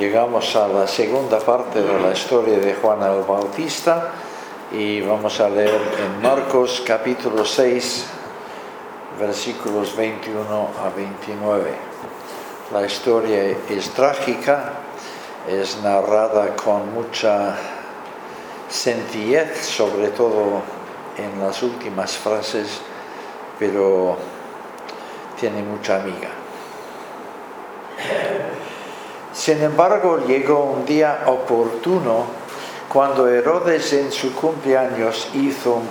Llegamos a la segunda parte de la historia de Juan el Bautista y vamos a leer en Marcos capítulo 6, versículos 21 a 29. La historia es trágica, es narrada con mucha sencillez, sobre todo en las últimas frases, pero tiene mucha amiga. Sin embargo, llegó un día oportuno cuando Herodes en su cumpleaños hizo un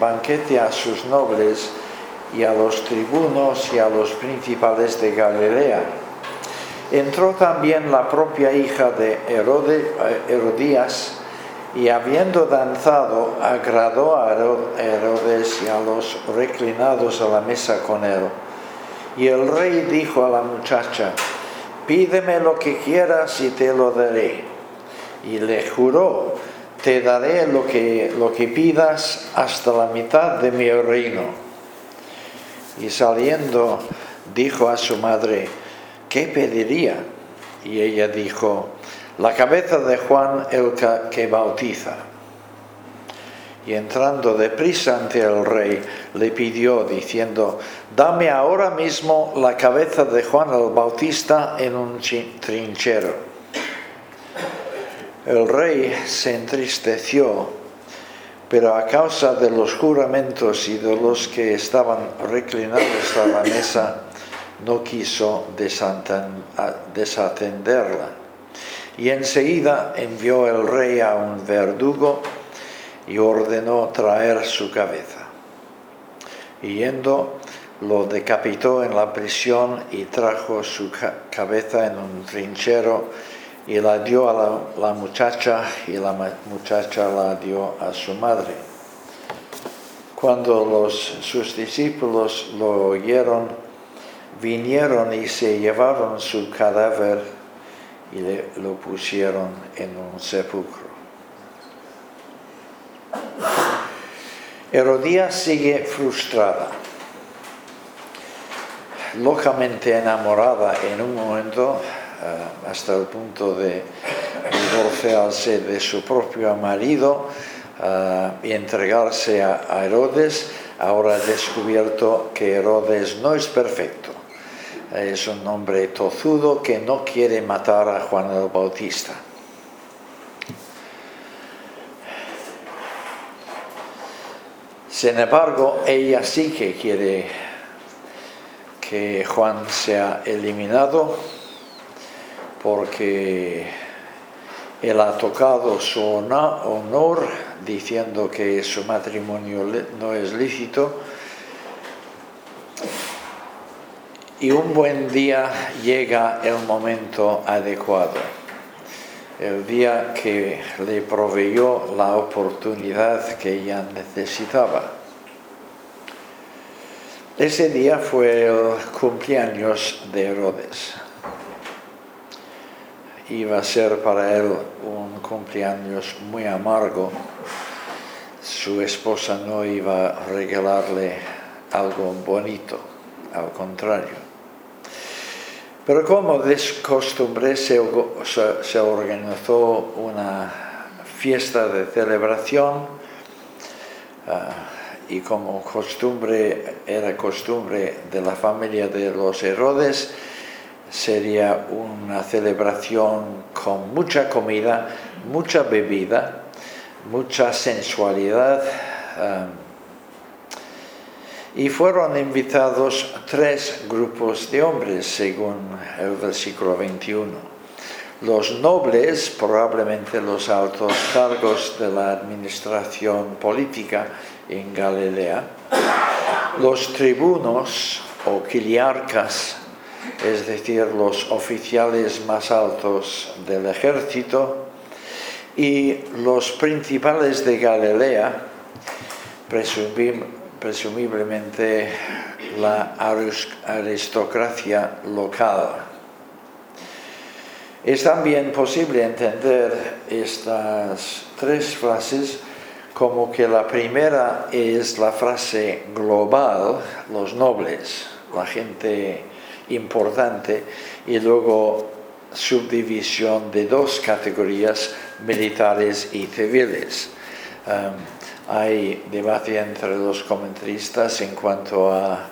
banquete a sus nobles y a los tribunos y a los principales de Galilea. Entró también la propia hija de Herodías y habiendo danzado agradó a Herodes y a los reclinados a la mesa con él. Y el rey dijo a la muchacha, pídeme lo que quieras y te lo daré. Y le juró, te daré lo que, lo que pidas hasta la mitad de mi reino. Y saliendo dijo a su madre, ¿qué pediría? Y ella dijo, la cabeza de Juan el que bautiza. Y entrando deprisa ante el rey, le pidió diciendo, dame ahora mismo la cabeza de Juan el Bautista en un trinchero. El rey se entristeció, pero a causa de los juramentos y de los que estaban reclinados a la mesa, no quiso desatenderla. Y enseguida envió el rey a un verdugo y ordenó traer su cabeza. Yendo, lo decapitó en la prisión y trajo su cabeza en un trinchero y la dio a la, muchacha y la muchacha la dio a su madre. Cuando los, sus discípulos lo oyeron, vinieron y se llevaron su cadáver y lo pusieron en un sepulcro. Herodías sigue frustrada, locamente enamorada en un momento eh, hasta el punto de divorciarse de su propio marido eh, y entregarse a, Herodes, ahora ha descubierto que Herodes no es perfecto. Es un hombre tozudo que no quiere matar a Juan el Bautista. Sin embargo, ella sí que quiere que Juan sea eliminado porque él ha tocado su honor diciendo que su matrimonio no es lícito. Y un buen día llega el momento adecuado el día que le proveyó la oportunidad que ella necesitaba. Ese día fue el cumpleaños de Herodes. Iba a ser para él un cumpleaños muy amargo. Su esposa no iba a regalarle algo bonito, al contrario. Pero como de costumbre se, organizó una fiesta de celebración ah, y como costumbre era costumbre de la familia de los Herodes, sería una celebración con mucha comida, mucha bebida, mucha sensualidad. Ah, y fueron invitados tres grupos de hombres, según el versículo 21. Los nobles, probablemente los altos cargos de la administración política en Galilea, los tribunos o quiliarcas, es decir, los oficiales más altos del ejército, y los principales de Galilea, presumimos presumiblemente la aristocracia local. Es también posible entender estas tres frases como que la primera es la frase global, los nobles, la gente importante, y luego subdivisión de dos categorías, militares y civiles. Um, hay debate entre los comentaristas en cuanto a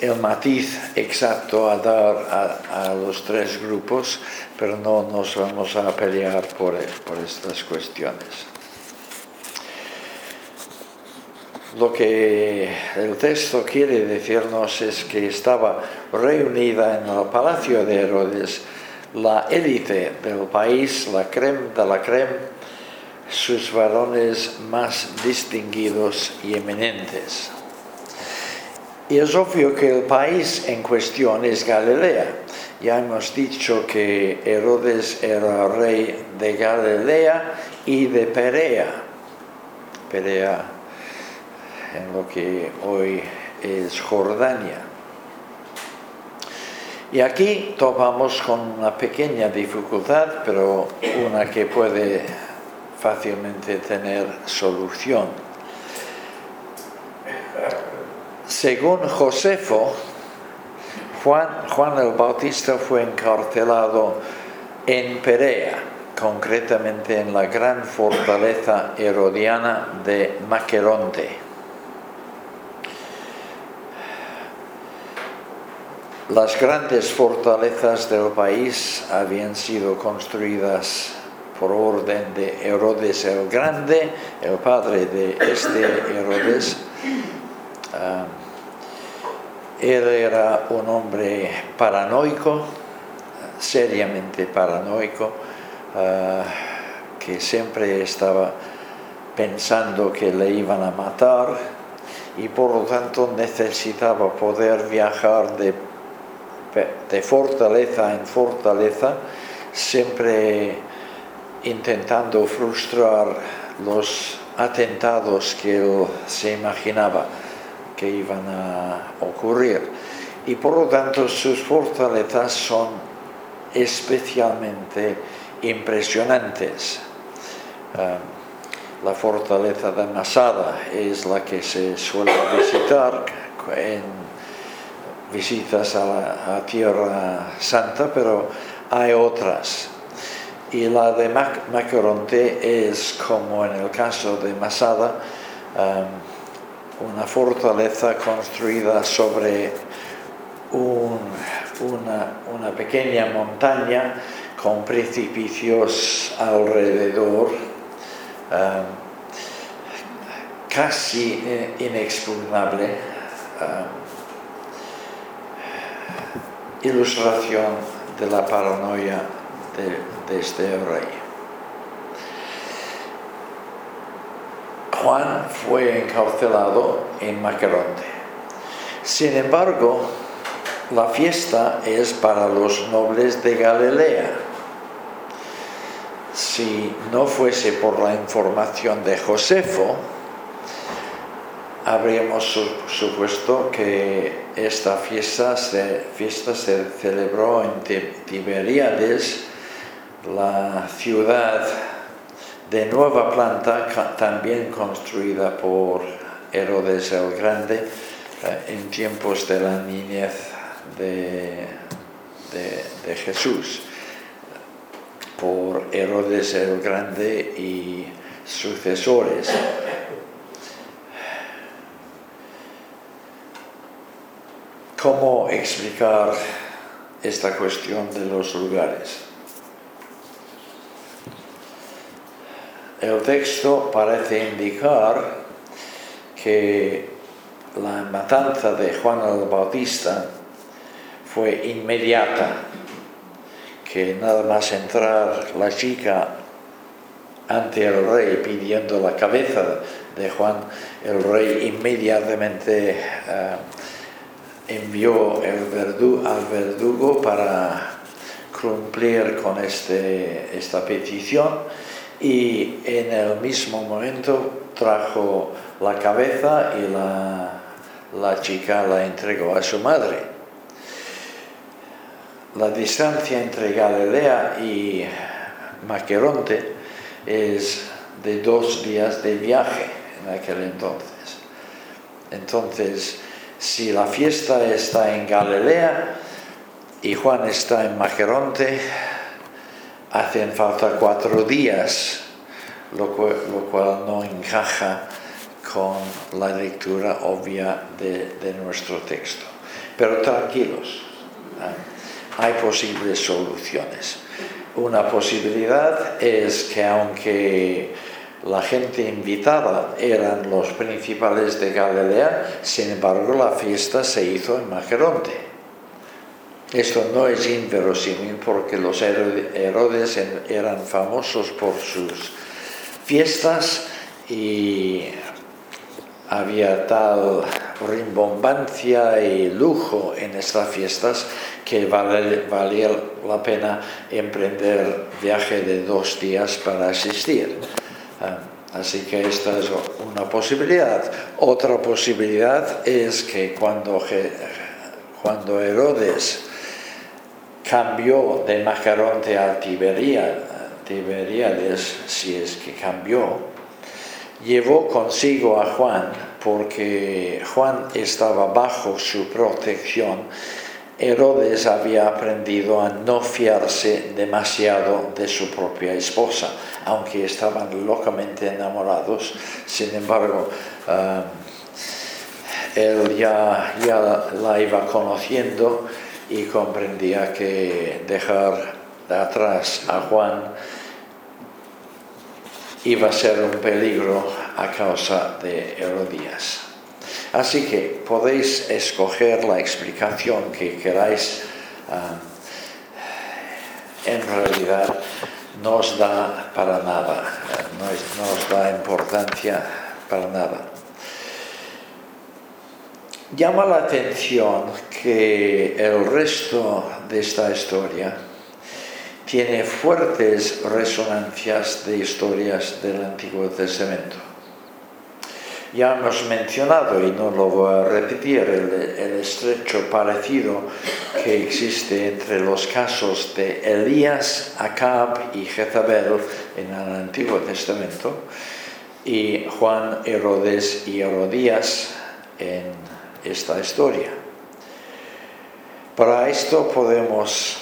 el matiz exacto a dar a, los tres grupos, pero no nos vamos a pelear por, por estas cuestiones. Lo que el texto quiere decirnos es que estaba reunida en el palacio de Herodes la élite del país, la creme de la creme, sus varones más distinguidos y eminentes. Y es obvio que el país en cuestión es Galilea. Ya hemos dicho que Herodes era rey de Galilea y de Perea. Perea en lo que hoy es Jordania. Y aquí topamos con una pequeña dificultad, pero una que puede fácilmente tener solución. Según Josefo, Juan, el Bautista fue encarcelado en Perea, concretamente en la gran fortaleza herodiana de Maqueronte. Las grandes fortalezas del país habían sido construidas por orden de Herodes el Grande, el padre de este Herodes. Ah, él era un hombre paranoico, seriamente paranoico, ah, que siempre estaba pensando que le iban a matar y por lo tanto necesitaba poder viajar de, de fortaleza en fortaleza, siempre intentando frustrar los atentados que él se imaginaba que iban a ocurrir. Y por lo tanto sus fortalezas son especialmente impresionantes. Ah, la fortaleza de Masada es la que se suele visitar en visitas a la Tierra Santa, pero hay otras. Y la de Macaronte es como en el caso de Masada, ah, una fortaleza construida sobre una, pequeña montaña con precipicios alrededor, um, casi eh, inexpugnable. Um, ilustración de la paranoia de, este rey. Juan fue encarcelado en Macaronte. Sin embargo, la fiesta es para los nobles de Galilea. Si no fuese por la información de Josefo, habríamos supuesto que esta fiesta se, fiesta se celebró en Tiberíades, la ciudad de nueva planta, también construida por Herodes el Grande eh, en tiempos de la niñez de, de, Jesús, por Herodes el Grande y sucesores. ¿Cómo explicar esta cuestión de los lugares? El texto parece indicar que la matanza de Juan el Bautista fue inmediata, que nada más entrar la chica ante el rey pidiendo la cabeza de Juan, el rey inmediatamente eh, envió el al verdugo para cumplir con este, esta petición y en el mismo momento trajo la cabeza y la, chica la entregó a su madre. La distancia entre Galilea y Maqueronte es de dos días de viaje en aquel entonces. Entonces, si la fiesta está en Galilea, y Juan está en Majeronte, hacen falta cuatro días, lo cual, no encaja con la lectura obvia de, nuestro texto. Pero tranquilos, ¿eh? hay posibles soluciones. Una posibilidad es que aunque la gente invitada eran los principales de Galilea, sin embargo la fiesta se hizo en Majeronte. Esto no es inverosímil porque los Herodes eran famosos por sus fiestas y había tal rimbombancia y lujo en estas fiestas que valía la pena emprender viaje de dos días para asistir. Ah, así que esta es una posibilidad. Otra posibilidad es que cuando, cuando Herodes cambió de Macaronte a Tiberíades, si es que cambió, llevó consigo a Juan porque Juan estaba bajo su protección Herodes había aprendido a no fiarse demasiado de su propia esposa, aunque estaban locamente enamorados. Sin embargo, eh, él ya, ya la iba conociendo y comprendía que dejar atrás a Juan iba a ser un peligro a causa de Herodías. Así que podéis escoger la explicación que queráis. Ah, en realidad no os da para nada, no, no os da importancia para nada. Llama la atención que el resto de esta historia tiene fuertes resonancias de historias del Antiguo Testamento. Ya hemos mencionado, y no lo voy a repetir, el, estrecho parecido que existe entre los casos de Elías, Acab y Jezabel en el Antiguo Testamento y Juan, Herodes y Herodías en esta historia. Para esto podemos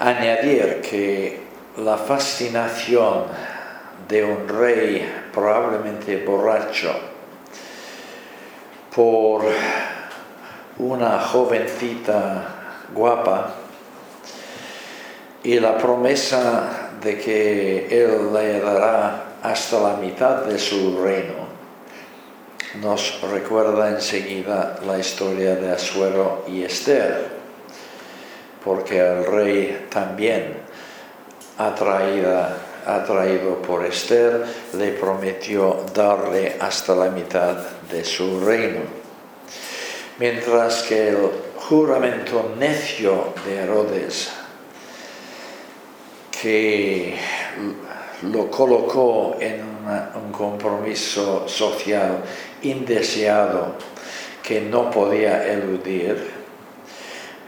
añadir que la fascinación de un rey probablemente borracho por una jovencita guapa y la promesa de que él le dará hasta la mitad de su reino nos recuerda enseguida la historia de Asuero y Esther, porque el rey también atraída atraído por Esther, le prometió darle hasta la mitad de su reino. Mientras que el juramento necio de Herodes, que lo colocó en un compromiso social indeseado que no podía eludir,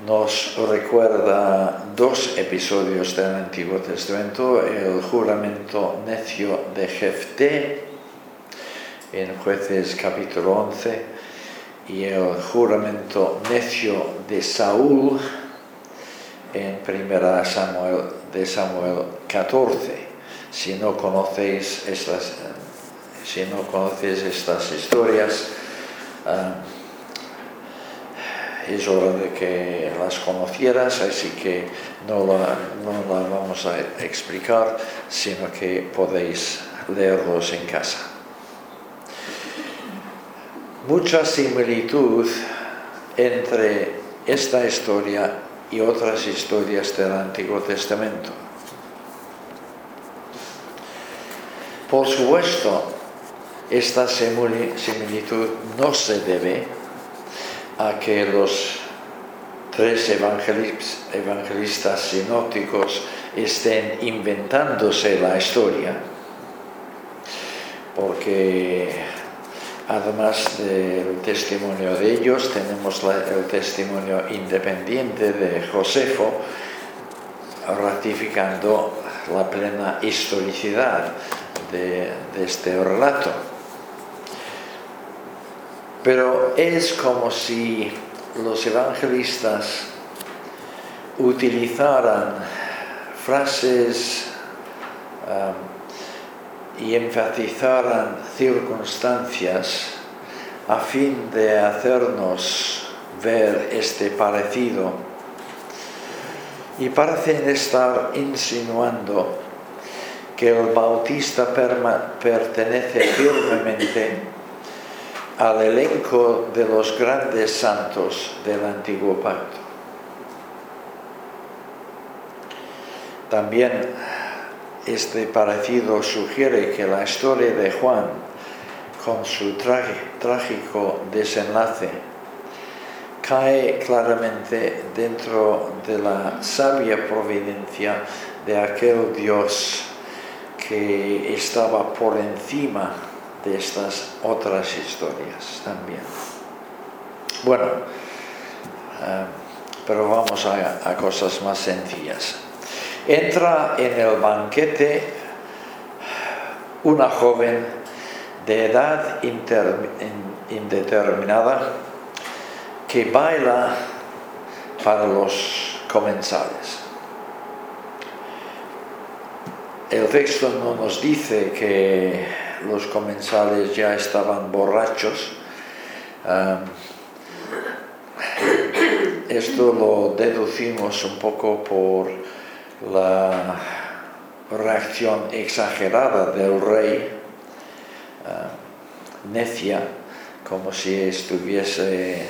nos recuerda dos episodios del Antiguo Testamento, el juramento necio de Jefté en jueces capítulo 11 y el juramento necio de Saúl en primera de Samuel 14. Si no conocéis estas, si no conocéis estas historias, ah, es hora de que las conocieras, así que no la vamos a explicar, sino que podéis leerlos en casa. Mucha similitud entre esta historia y otras historias del Antiguo Testamento. Por supuesto, esta similitud no se debe a que los tres evangelistas sinópticos estén inventándose la historia, porque además del testimonio de ellos tenemos el testimonio independiente de Josefo ratificando la plena historicidad de este relato. Pero es como si los evangelistas utilizaran frases um, y enfatizaran circunstancias a fin de hacernos ver este parecido y parecen estar insinuando que el bautista pertenece firmemente al elenco de los grandes santos del antiguo pacto. También este parecido sugiere que la historia de Juan, con su trágico desenlace, cae claramente dentro de la sabia providencia de aquel Dios que estaba por encima de estas otras historias también. Bueno, eh, pero vamos a cosas más sencillas entra en el banquete una joven de edad indeterminada que baila para los comensales. El texto no nos dice que los comensales ya estaban borrachos. esto lo deducimos un poco por la reacción exagerada del rey, necia, como si estuviese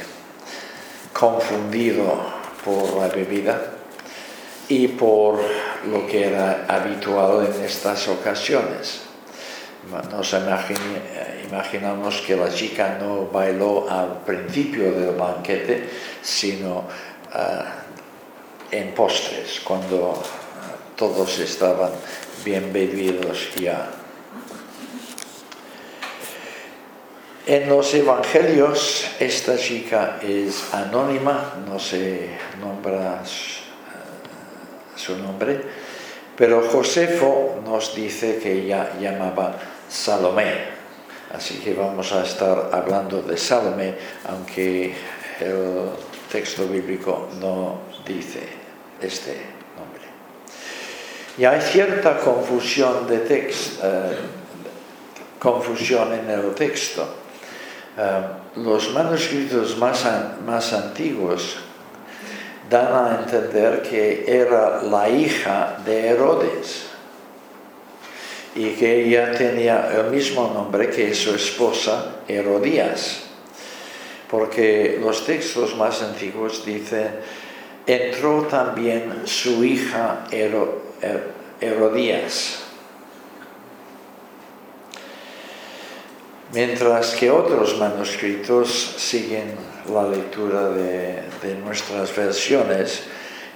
confundido por la bebida y por lo que era habitual en estas ocasiones. Nos imaginamos que la chica no bailó al principio del banquete, sino eh, en postres, cuando todos estaban bien bebidos ya. En los evangelios esta chica es anónima, no se nombra su nombre, pero Josefo nos dice que ella llamaba Salomé. Así que vamos a estar hablando de Salomé, aunque el texto bíblico no dice este nombre. Y hay cierta confusión, de texto, eh, confusión en el texto. Eh, los manuscritos más, más antiguos dan a entender que era la hija de Herodes y que ella tenía el mismo nombre que su esposa Herodías, porque los textos más antiguos dicen entró también su hija Herodías. Mientras que otros manuscritos siguen la lectura de, nuestras versiones,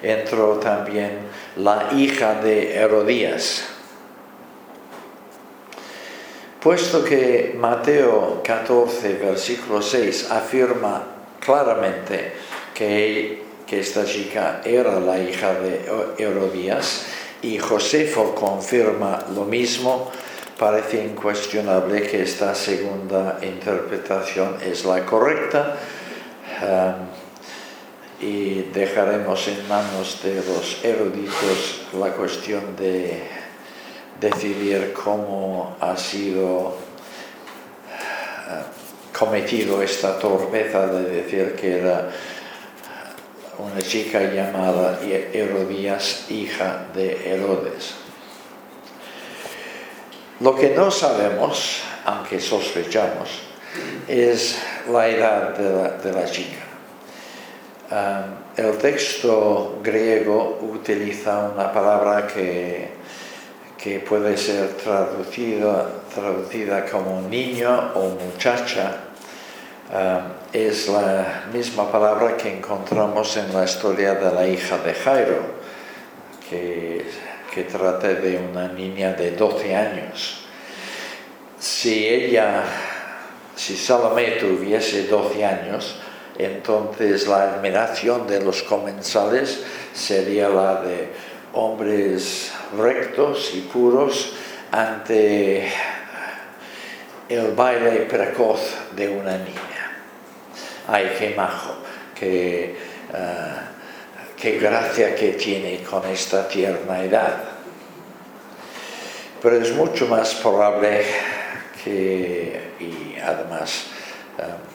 entró también la hija de Herodías. Puesto que Mateo 14, versículo 6 afirma claramente que que esta chica era la hija de Herodías y Josefo confirma lo mismo, parece incuestionable que esta segunda interpretación es la correcta y dejaremos en manos de los eruditos la cuestión de decidir cómo ha sido uh, cometido esta torpeza de decir que era una chica llamada Herodías, hija de Herodes. Lo que no sabemos, aunque sospechamos, es la edad de la, chica. el texto griego utiliza una palabra que, que puede ser traducida, traducida como niño o muchacha, Um, es la misma palabra que encontramos en la historia de la hija de Jairo, que, que trata de una niña de 12 años. Si ella, si Salomé tuviese 12 años, entonces la admiración de los comensales sería la de hombres rectos y puros ante el baile precoz de una niña ay, qué majo, qué, qué gracia que tiene con esta tierna edad. Pero es mucho más probable que, y además, um,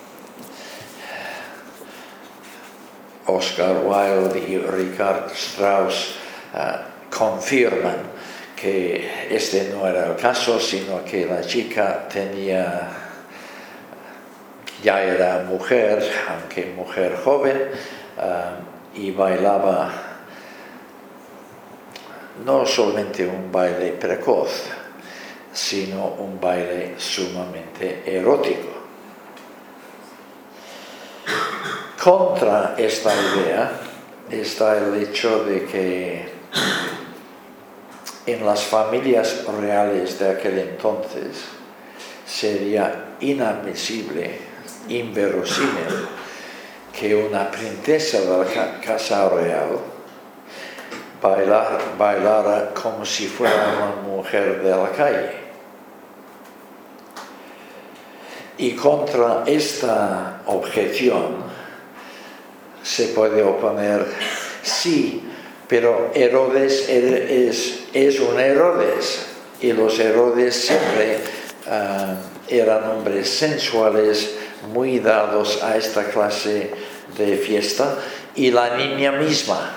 Oscar Wilde y Richard Strauss uh, confirman que este no era el caso, sino que la chica tenía, ya era mujer, aunque mujer joven, uh, y bailaba no solamente un baile precoz, sino un baile sumamente erótico. Contra esta idea está el hecho de que en las familias reales de aquel entonces sería inadmisible, inverosímil, que una princesa de la casa real bailara como si fuera una mujer de la calle. Y contra esta objeción se puede oponer, sí, pero Herodes es, un Herodes y los Herodes siempre ah, eran hombres sensuales, muy dados a esta clase de fiesta y la niña misma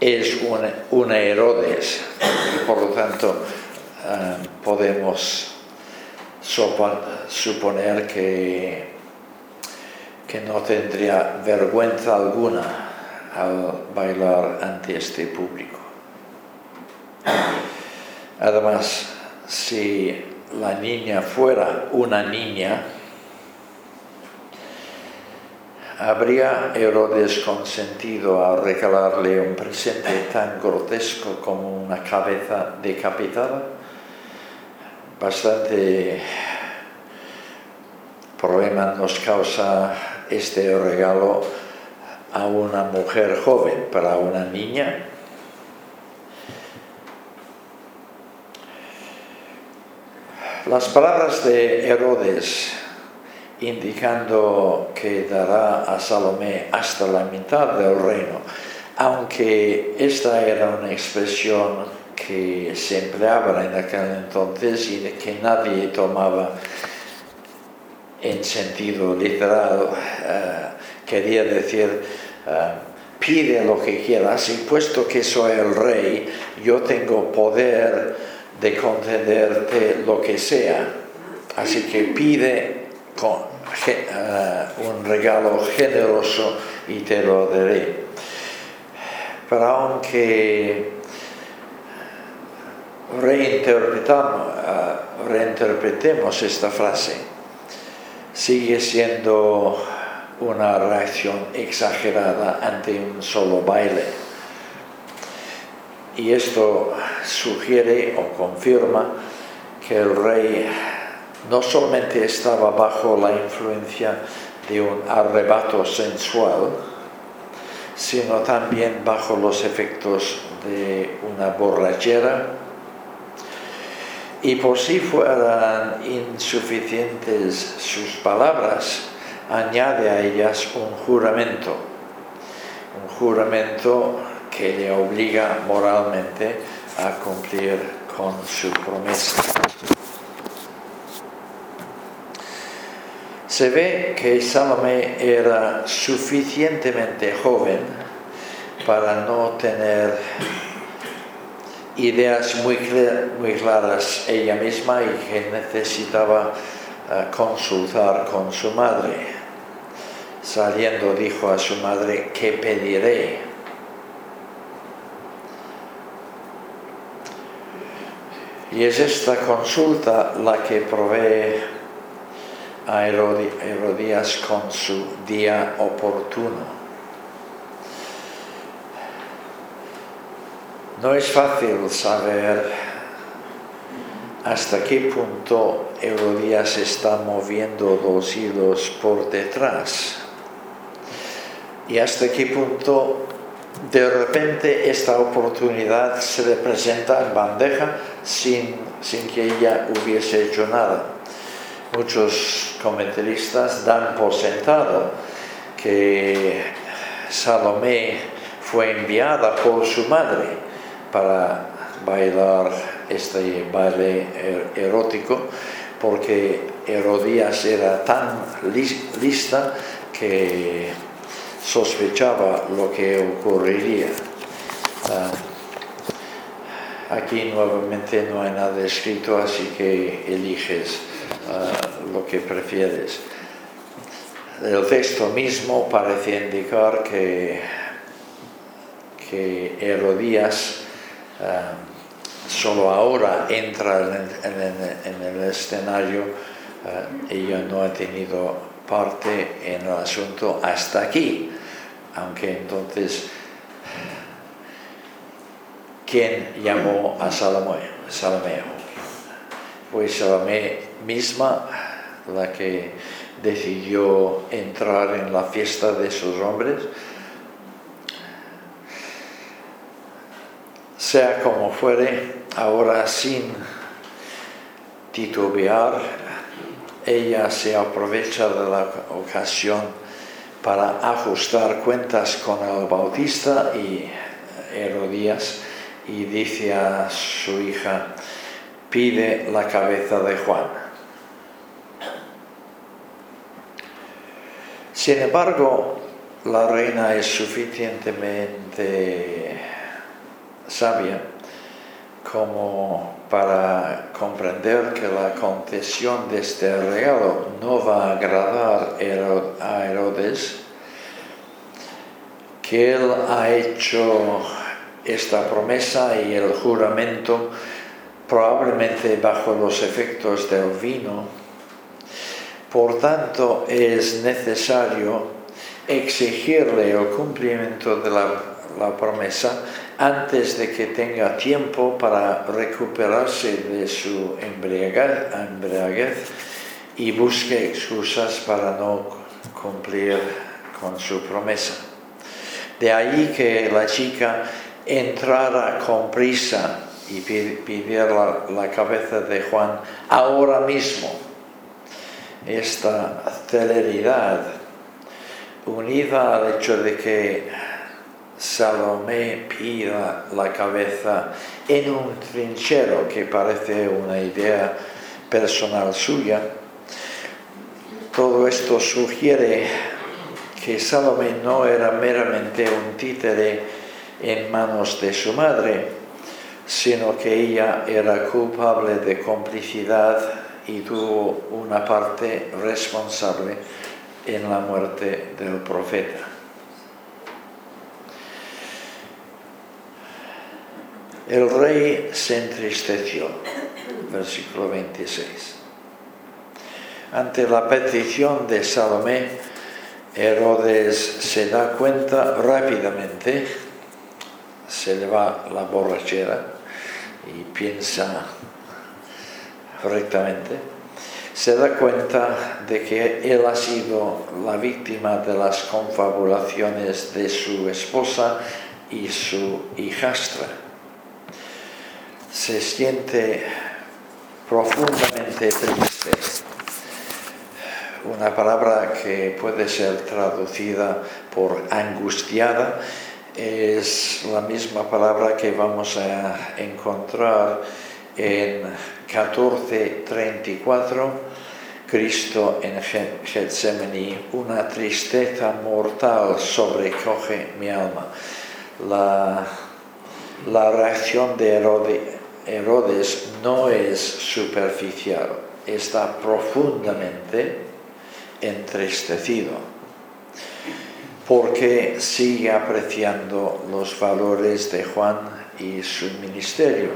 es una, una Herodes y por lo tanto ah, podemos suponer que, que no tendría vergüenza alguna al bailar ante este público. Además, si la niña fuera una niña, ¿habría Herodes consentido a regalarle un presente tan grotesco como una cabeza decapitada? Bastante problema nos causa este regalo a una mujer joven para una niña. Las palabras de Herodes indicando que dará a Salomé hasta la mitad del reino, aunque esta era una expresión que se empleaba en aquel entonces y que nadie tomaba en sentido literal, eh, quería decir, eh, pide lo que quieras y puesto que soy el rey, yo tengo poder de concederte lo que sea. Así que pide con, eh, un regalo generoso y te lo daré. Pero aunque reinterpretemos esta frase, sigue siendo una reacción exagerada ante un solo baile. Y esto sugiere o confirma que el rey no solamente estaba bajo la influencia de un arrebato sensual, sino también bajo los efectos de una borrachera y por si fueran insuficientes sus palabras, añade a ellas un juramento, un juramento que le obliga moralmente a cumplir con su promesa. Se ve que Salomé era suficientemente joven para no tener ideas muy, muy claras ella misma y que necesitaba eh, consultar con su madre. Saliendo dijo a su madre, ¿qué pediré? Y es esta consulta la que provee a Herodías con su día oportuno. No es fácil saber hasta qué punto Herodías está moviendo los hilos por detrás y hasta qué punto de repente esta oportunidad se le presenta en bandeja sin, sin que ella hubiese hecho nada. Muchos comentaristas dan por sentado que Salomé fue enviada por su madre para bailar este baile er- erótico porque Herodías era tan lista que sospechaba lo que ocurriría. Ah, aquí nuevamente no hay nada escrito, así que eliges ah, lo que prefieres. El texto mismo parece indicar que, que Herodías ah, solo ahora entra en, el escenario, ella no ha tenido parte en el asunto hasta aquí, aunque entonces ¿quién llamó a Salomé? Salomeo. Pues Salomé misma la que decidió entrar en la fiesta de sus hombres. Sea como fuere, ahora sin titubear, ella se aprovecha de la ocasión para ajustar cuentas con el Bautista y Herodías y dice a su hija, pide la cabeza de Juan. Sin embargo, la reina es suficientemente sabia como para comprender que la concesión de este regalo no va a agradar a Herodes, que él ha hecho esta promesa y el juramento probablemente bajo los efectos del vino. Por tanto, es necesario exigirle el cumplimiento de la, promesa antes de que tenga tiempo para recuperarse de su embriaguez y busque excusas para no cumplir con su promesa. De ahí que la chica entrara con prisa y pidiera la, cabeza de Juan ahora mismo. Esta celeridad, unida al hecho de que Salomé pida la cabeza en un trinchero, que parece una idea personal suya, todo esto sugiere que Salomé no era meramente un títere en manos de su madre, sino que ella era culpable de complicidad y tuvo una parte responsable en la muerte del profeta. El rey se entristeció, versículo 26. Ante la petición de Salomé, Herodes se da cuenta rápidamente se le va la borrachera y piensa correctamente, se da cuenta de que él ha sido la víctima de las confabulaciones de su esposa y su hijastra. Se siente profundamente triste. Una palabra que puede ser traducida por angustiada es la misma palabra que vamos a encontrar en 14:34, Cristo en Getsemaní, una tristeza mortal sobrecoge mi alma. La, la reacción de Herodes no es superficial, está profundamente entristecido porque sigue apreciando los valores de Juan y su ministerio,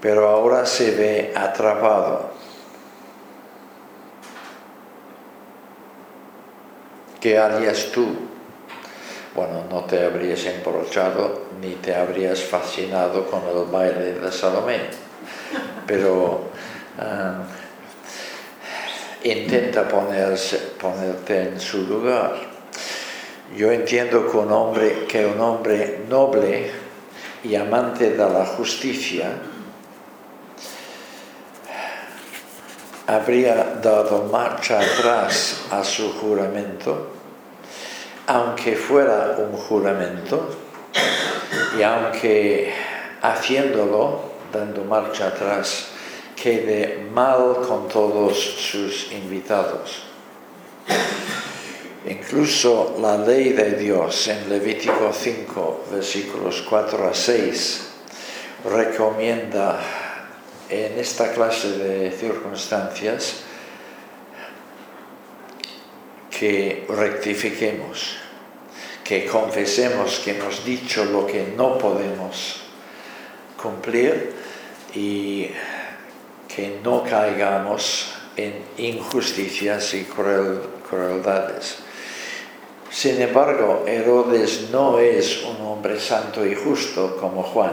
pero ahora se ve atrapado. ¿Qué harías tú? Bueno, no te habrías emborrachado ni te habrías fascinado con el baile de Salomé, pero ah, intenta ponerte en su lugar. Yo entiendo que un hombre, que un hombre noble y amante de la justicia habría dado marcha atrás a su juramento aunque fuera un juramento, y aunque haciéndolo, dando marcha atrás, quede mal con todos sus invitados. Incluso la ley de Dios en Levítico 5, versículos 4 a 6, recomienda en esta clase de circunstancias que rectifiquemos, que confesemos que hemos dicho lo que no podemos cumplir y que no caigamos en injusticias y crueldades. Sin embargo, Herodes no es un hombre santo y justo como Juan.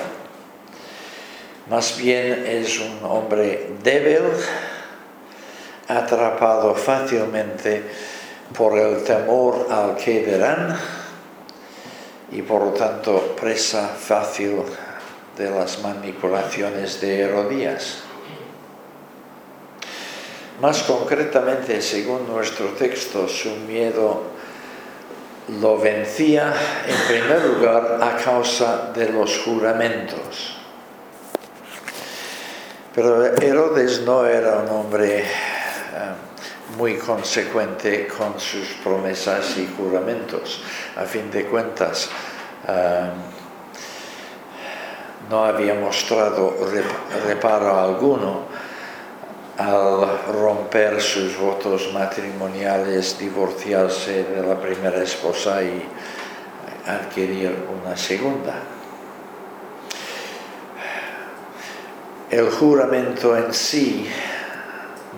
Más bien es un hombre débil, atrapado fácilmente por el temor al que dirán y por lo tanto presa fácil de las manipulaciones de Herodías. Más concretamente, según nuestro texto, su miedo lo vencía en primer lugar a causa de los juramentos. Pero Herodes no era un hombre eh, muy consecuente con sus promesas y juramentos. A fin de cuentas, eh, no había mostrado reparo alguno al romper sus votos matrimoniales, divorciarse de la primera esposa y adquirir una segunda. El juramento en sí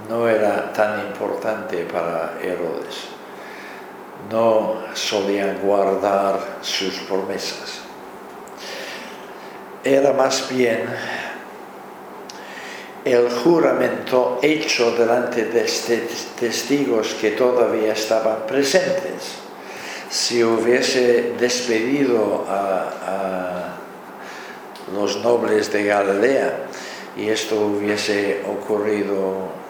no era tan importante para Herodes. No solía guardar sus promesas. Era más bien el juramento hecho delante de testigos que todavía estaban presentes. Si hubiese despedido a, los nobles de Galilea y esto hubiese ocurrido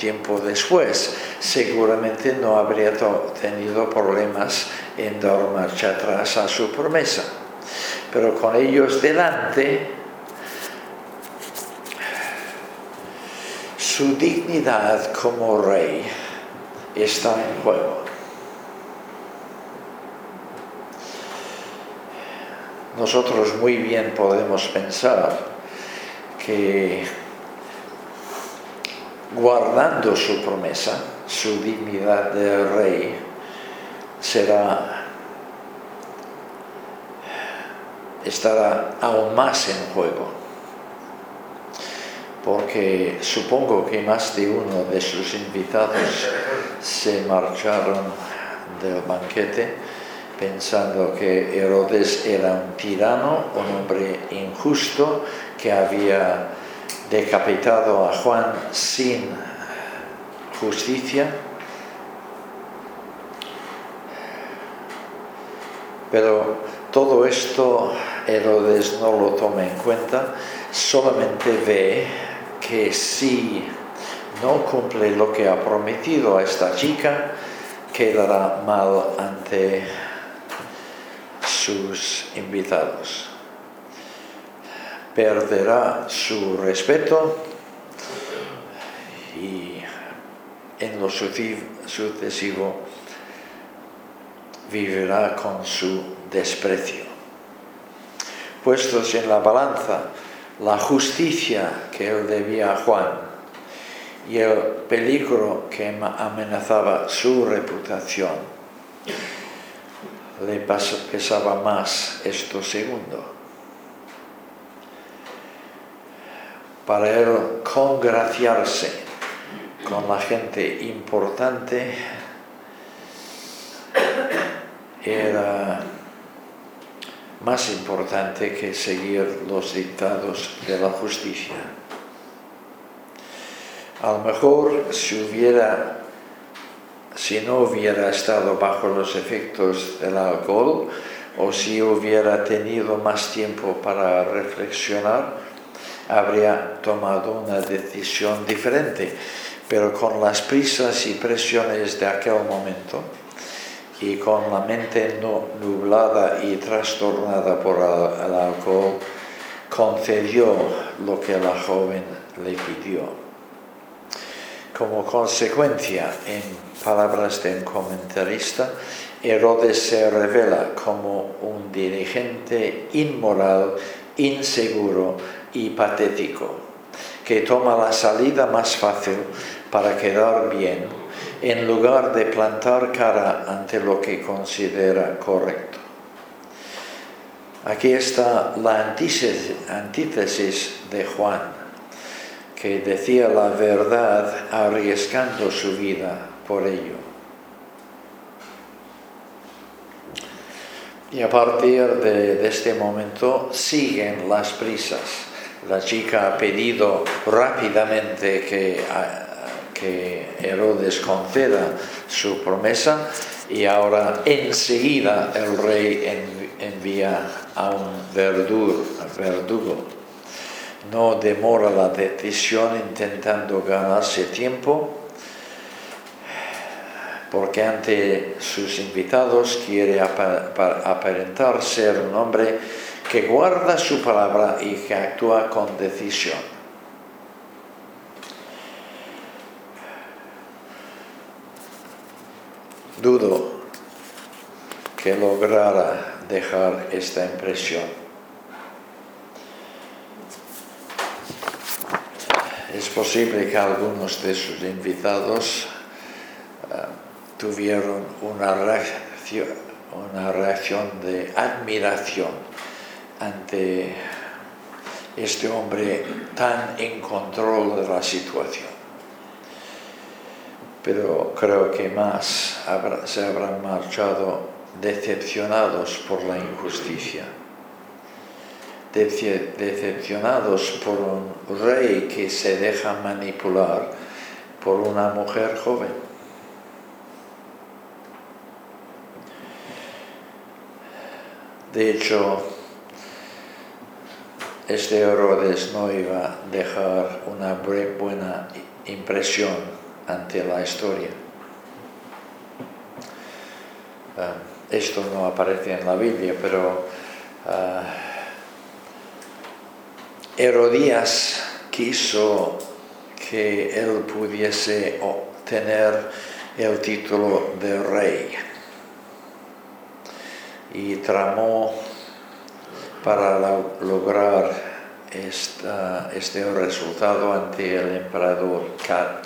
tiempo después, seguramente no habría tenido problemas en dar marcha atrás a su promesa. Pero con ellos delante, su dignidad como rey está en juego. Nosotros muy bien podemos pensar que guardando su promesa, su dignidad de rey será estará aún más en juego. Porque supongo que más de uno de sus invitados se marcharon del banquete pensando que Herodes era un tirano, un hombre injusto que había decapitado a Juan sin justicia. Pero todo esto Herodes no lo toma en cuenta, solamente ve que si no cumple lo que ha prometido a esta chica, quedará mal ante sus invitados. Perderá su respeto y en lo sucesivo vivirá con su desprecio. Puestos en la balanza, la justicia que él debía a Juan y el peligro que amenazaba su reputación, le pesaba más esto segundo. Para él congraciarse con la gente importante era más importante que seguir los dictados de la justicia. A lo mejor si hubiera, si no hubiera estado bajo los efectos del alcohol o si hubiera tenido más tiempo para reflexionar, habría tomado una decisión diferente. Pero con las prisas y presiones de aquel momento y con la mente nublada y trastornada por el alcohol, concedió lo que la joven le pidió. Como consecuencia, en palabras de un comentarista, Herodes se revela como un dirigente inmoral, inseguro y patético, que toma la salida más fácil para quedar bien en lugar de plantar cara ante lo que considera correcto. Aquí está la antítesis de Juan, que decía la verdad arriesgando su vida por ello. Y a partir de, este momento siguen las prisas. La chica ha pedido rápidamente que Herodes conceda su promesa y ahora enseguida el rey envía a un verdugo. No demora la decisión intentando ganarse tiempo porque ante sus invitados quiere aparentar ser un hombre que guarda su palabra y que actúa con decisión. Dudo que lograra dejar esta impresión. Es posible que algunos de sus invitados eh, tuvieron una una reacción de admiración ante este hombre tan en control de la situación pero creo que más se habrán marchado decepcionados por la injusticia, decepcionados por un rey que se deja manipular por una mujer joven. De hecho, este Herodes no iba a dejar una buena impresión ante la historia. Ah, esto no aparece en la Biblia, pero uh, Herodías quiso que él pudiese obtener el título de rey y tramó para lograr este resultado ante el emperador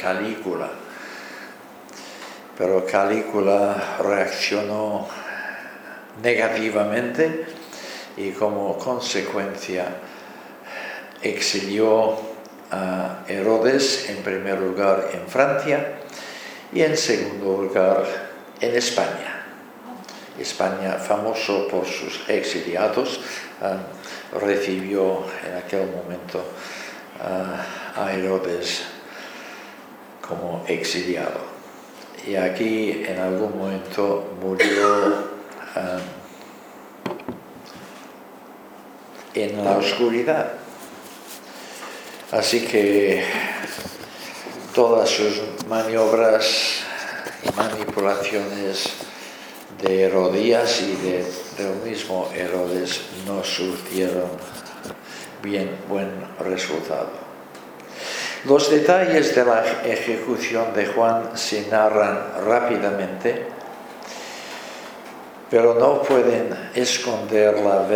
Calígula. Pero Calígula reaccionó negativamente y como consecuencia exilió a Herodes en primer lugar en Francia y en segundo lugar en España. España, famoso por sus exiliados, ah, recibió en aquel momento a Herodes como exiliado. Y aquí en algún momento murió ah, en la oscuridad. Así que todas sus maniobras y manipulaciones de Herodías y de, del mismo Herodes no surtieron bien buen resultado. Los detalles de la ejecución de Juan se narran rápidamente, pero no pueden esconder la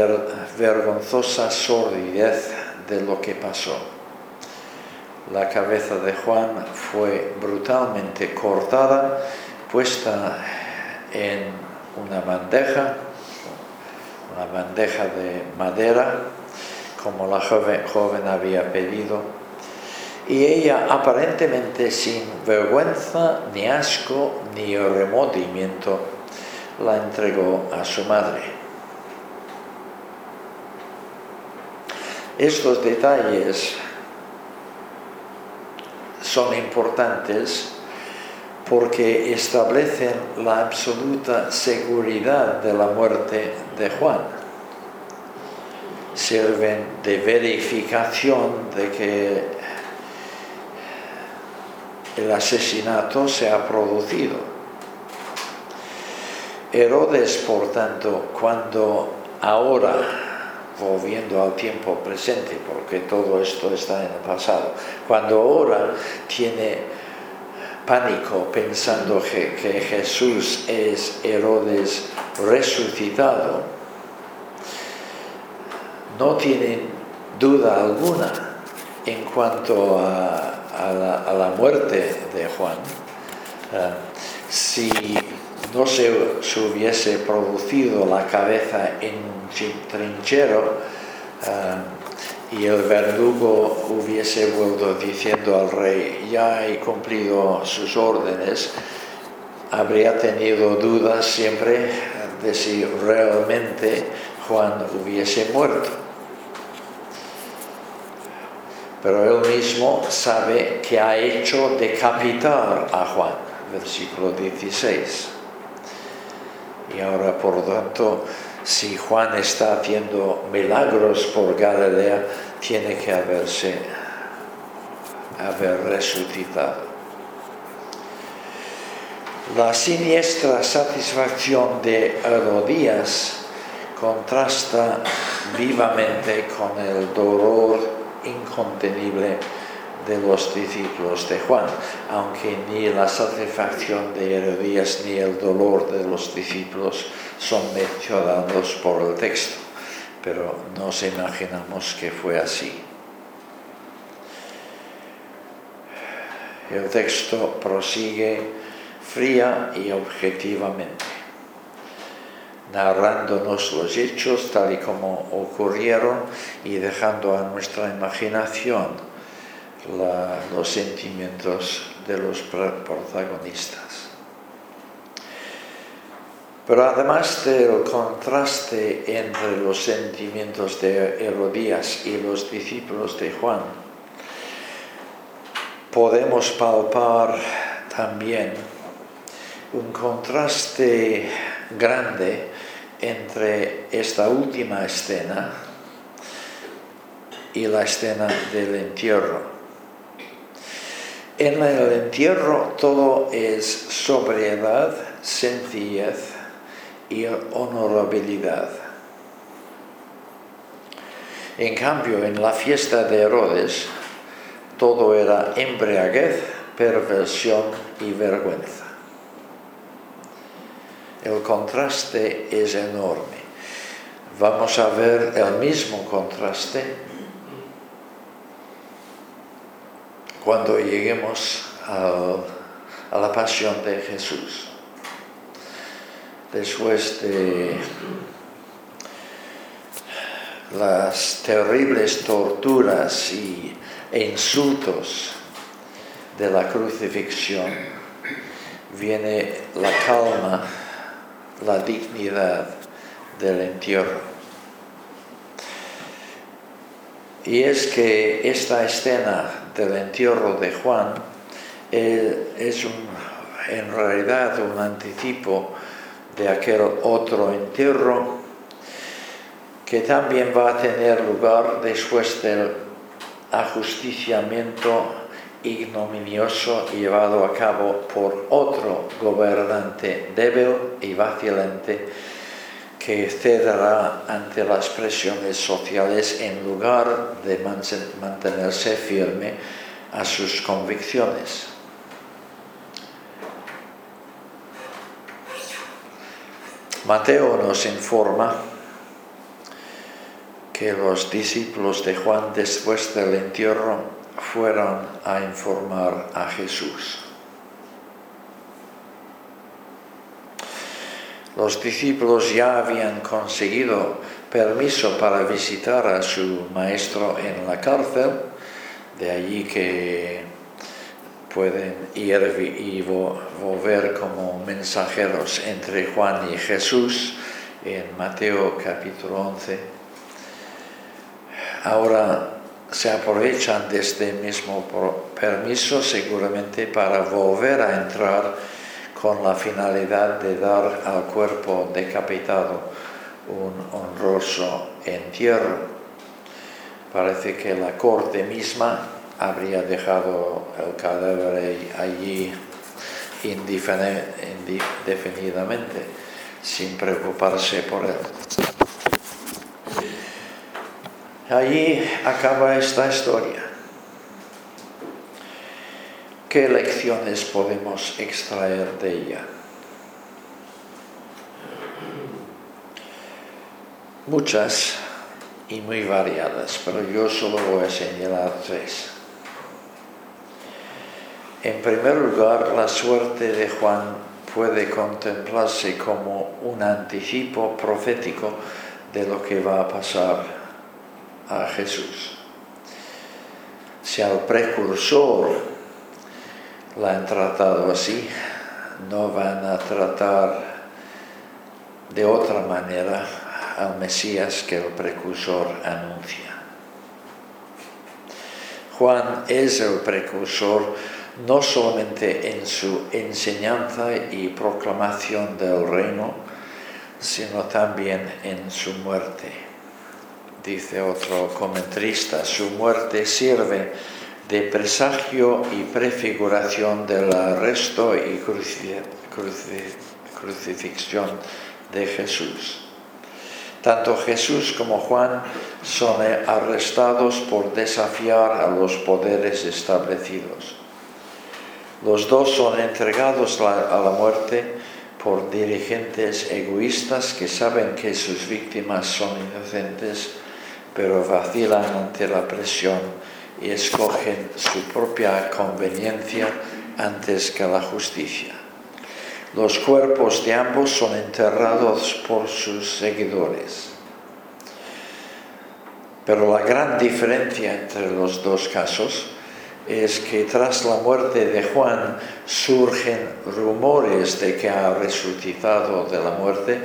vergonzosa sordidez de lo que pasó. La cabeza de Juan fue brutalmente cortada, puesta en una bandeja, una bandeja de madera, como la joven, joven había pedido, y ella aparentemente sin vergüenza, ni asco, ni remordimiento, la entregó a su madre. Estos detalles son importantes porque establecen la absoluta seguridad de la muerte de Juan. Sirven de verificación de que el asesinato se ha producido. Herodes, por tanto, cuando ahora, volviendo al tiempo presente, porque todo esto está en el pasado, cuando ahora tiene pánico pensando que, Jesús es Herodes resucitado, no tiene duda alguna en cuanto a, la, muerte de Juan. Eh, si no se, hubiese producido la cabeza en un trinchero eh, y el verdugo hubiese vuelto diciendo al rey, ya he cumplido sus órdenes, habría tenido dudas siempre de si realmente Juan hubiese muerto. Pero él mismo sabe que ha hecho decapitar a Juan, versículo 16. Y ahora, por lo tanto, si Juan está haciendo milagros por Galilea, tiene que haberse haber resucitado. La siniestra satisfacción de Herodías contrasta vivamente con el dolor incontenible de los discípulos de Juan, aunque ni la satisfacción de Herodías ni el dolor de los discípulos son mencionados por el texto, pero nos imaginamos que fue así. El texto prosigue fría y objetivamente, narrándonos los hechos tal y como ocurrieron y dejando a nuestra imaginación los sentimientos de los protagonistas. Pero además del contraste entre los sentimientos de Herodías y los discípulos de Juan, podemos palpar también un contraste grande entre esta última escena y la escena del entierro. En el entierro todo es sobriedad, sencillez y honorabilidad. En cambio, en la fiesta de Herodes, todo era embriaguez, perversión y vergüenza. El contraste es enorme. Vamos a ver el mismo contraste cuando lleguemos a, la pasión de Jesús. Después de las terribles torturas y, insultos de la crucifixión, viene la calma, la dignidad del entierro. Y es que esta escena del entierro de Juan es en realidad un anticipo de aquel otro entierro que también va a tener lugar después del ajusticiamiento ignominioso llevado a cabo por otro gobernante débil y vacilante que cederá ante las presiones sociales en lugar de mantenerse firme a sus convicciones. Mateo nos informa que los discípulos de Juan después del entierro fueron a informar a Jesús. Los discípulos ya habían conseguido permiso para visitar a su maestro en la cárcel, de allí que pueden ir y volver como mensajeros entre Juan y Jesús en Mateo capítulo 11. Ahora se aprovechan de este mismo permiso seguramente para volver a entrar con la finalidad de dar al cuerpo decapitado un honroso entierro. Parece que la corte misma habría dejado el cadáver allí indefinidamente, sin preocuparse por él. Allí acaba esta historia. ¿Qué lecciones podemos extraer de ella? Muchas y muy variadas, pero yo solo voy a señalar tres. En primer lugar, la suerte de Juan puede contemplarse como un anticipo profético de lo que va a pasar a Jesús. Si al precursor la han tratado así, no van a tratar de otra manera al Mesías que el precursor anuncia. Juan es el precursor no solamente en su enseñanza y proclamación del reino, sino también en su muerte. Dice otro comentarista, su muerte sirve de presagio y prefiguración del arresto y crucifixión de Jesús. Tanto Jesús como Juan son arrestados por desafiar a los poderes establecidos. Los dos son entregados a la muerte por dirigentes egoístas que saben que sus víctimas son inocentes, pero vacilan ante la presión y escogen su propia conveniencia antes que la justicia. Los cuerpos de ambos son enterrados por sus seguidores. Pero la gran diferencia entre los dos casos es que tras la muerte de Juan surgen rumores de que ha resucitado de la muerte,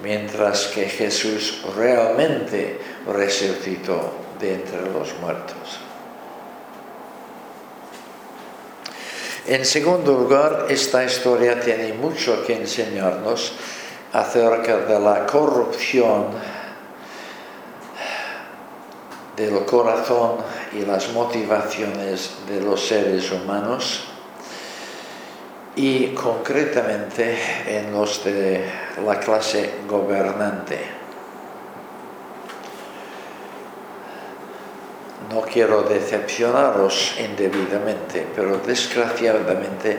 mientras que Jesús realmente resucitó de entre los muertos. En segundo lugar, esta historia tiene mucho que enseñarnos acerca de la corrupción del corazón y las motivaciones de los seres humanos y concretamente en los de la clase gobernante. No quiero decepcionaros indebidamente, pero desgraciadamente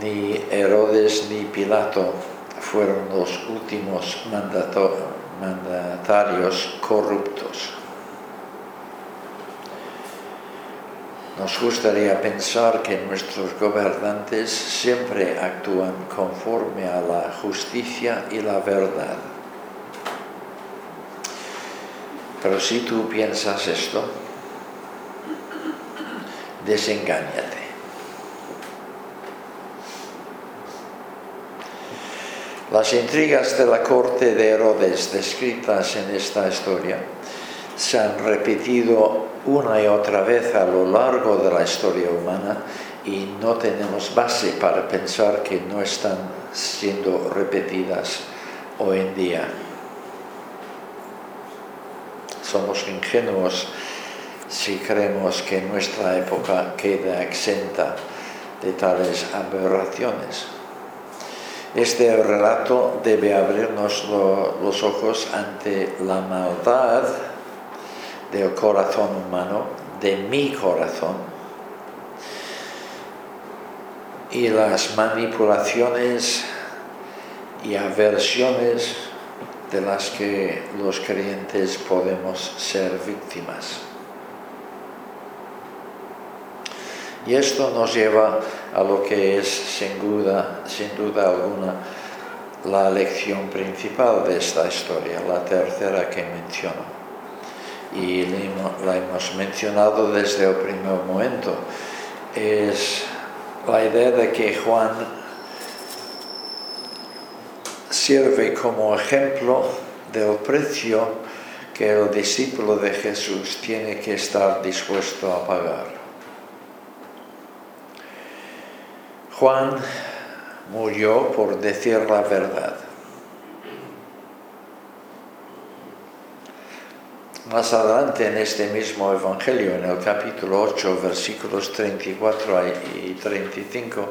ni Herodes ni Pilato fueron los últimos mandatarios corruptos. Nos gustaría pensar que nuestros gobernantes siempre actúan conforme a la justicia y la verdad. Pero si tú piensas esto, desengáñate. Las intrigas de la corte de Herodes descritas en esta historia se han repetido una y otra vez a lo largo de la historia humana y no tenemos base para pensar que no están siendo repetidas hoy en día. Somos ingenuos si creemos que nuestra época queda exenta de tales aberraciones. Este relato debe abrirnos los ojos ante la maldad del corazón humano, de mi corazón, y las manipulaciones y aversiones de las que los creyentes podemos ser víctimas. Y esto nos lleva a lo que es sin duda, sin duda alguna la lección principal de esta historia, la tercera que menciono y la hemos mencionado desde el primer momento, es la idea de que Juan sirve como ejemplo del precio que el discípulo de Jesús tiene que estar dispuesto a pagar. Juan murió por decir la verdad. Más adelante en este mismo Evangelio, en el capítulo 8, versículos 34 y 35,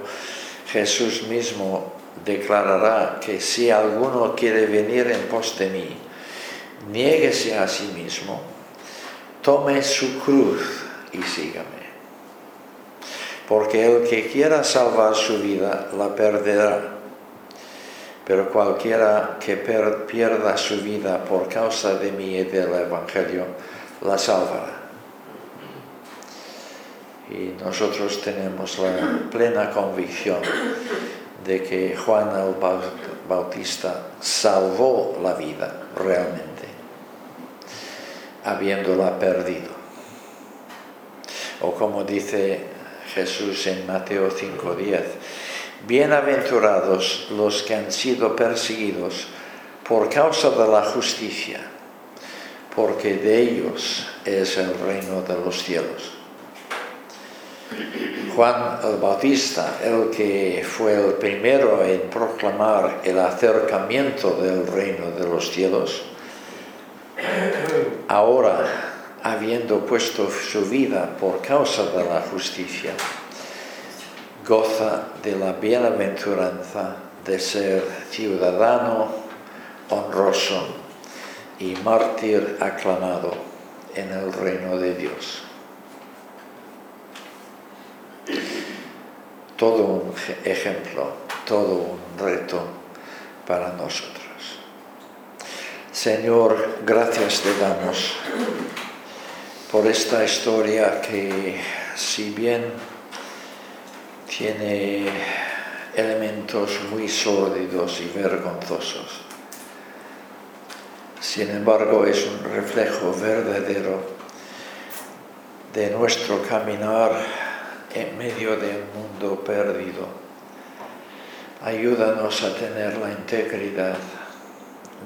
Jesús mismo declarará que si alguno quiere venir en pos de mí, niéguese a sí mismo, tome su cruz y sígame. Porque el que quiera salvar su vida la perderá, pero cualquiera que pierda su vida por causa de mí y del Evangelio, la salvará. Y nosotros tenemos la plena convicción de que Juan el Bautista salvó la vida realmente, habiéndola perdido. O como dice Jesús en Mateo 5:10, bienaventurados los que han sido perseguidos por causa de la justicia, porque de ellos es el reino de los cielos. Juan el Bautista, el que fue el primero en proclamar el acercamiento del reino de los cielos, ahora, habiendo puesto su vida por causa de la justicia, goza de la bienaventuranza de ser ciudadano honroso y mártir aclamado en el reino de Dios. todo un ejemplo, todo un reto para nosotros. Señor, gracias te damos por esta historia que si bien tiene elementos muy sórdidos y vergonzosos, sin embargo es un reflejo verdadero de nuestro caminar en medio de un mundo perdido. Ayúdanos a tener la integridad,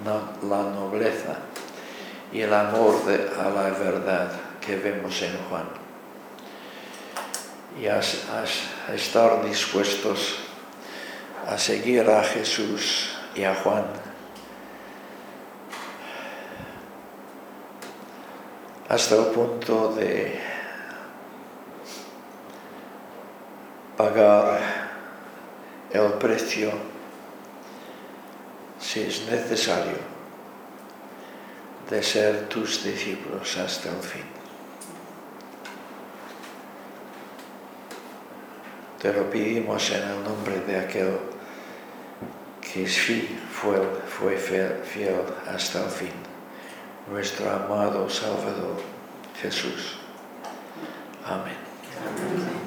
la nobleza y el amor a la verdad que vemos en Juan. Y a, estar dispuestos a seguir a Jesús y a Juan. hasta el punto de pagar el precio si es necesario de ser tus discípulos hasta el fin. Te lo pedimos en el nombre de aquel que fue, fue fiel hasta el fin, nuestro amado Salvador Jesús. Amén.